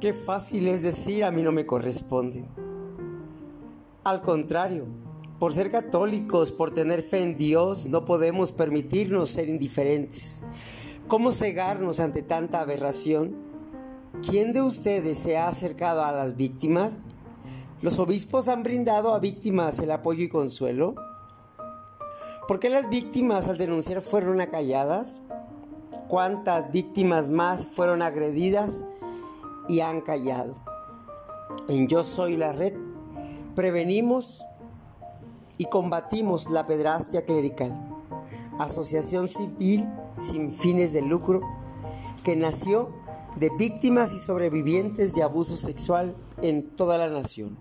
Qué fácil es decir a mí no me corresponde. Al contrario, por ser católicos, por tener fe en Dios, no podemos permitirnos ser indiferentes. ¿Cómo cegarnos ante tanta aberración? ¿Quién de ustedes se ha acercado a las víctimas? ¿Los obispos han brindado a víctimas el apoyo y consuelo? ¿Por qué las víctimas al denunciar fueron acalladas? ¿Cuántas víctimas más fueron agredidas y han callado? En Yo Soy la Red prevenimos y combatimos la pedrastia clerical, asociación civil sin fines de lucro que nació de víctimas y sobrevivientes de abuso sexual en toda la nación.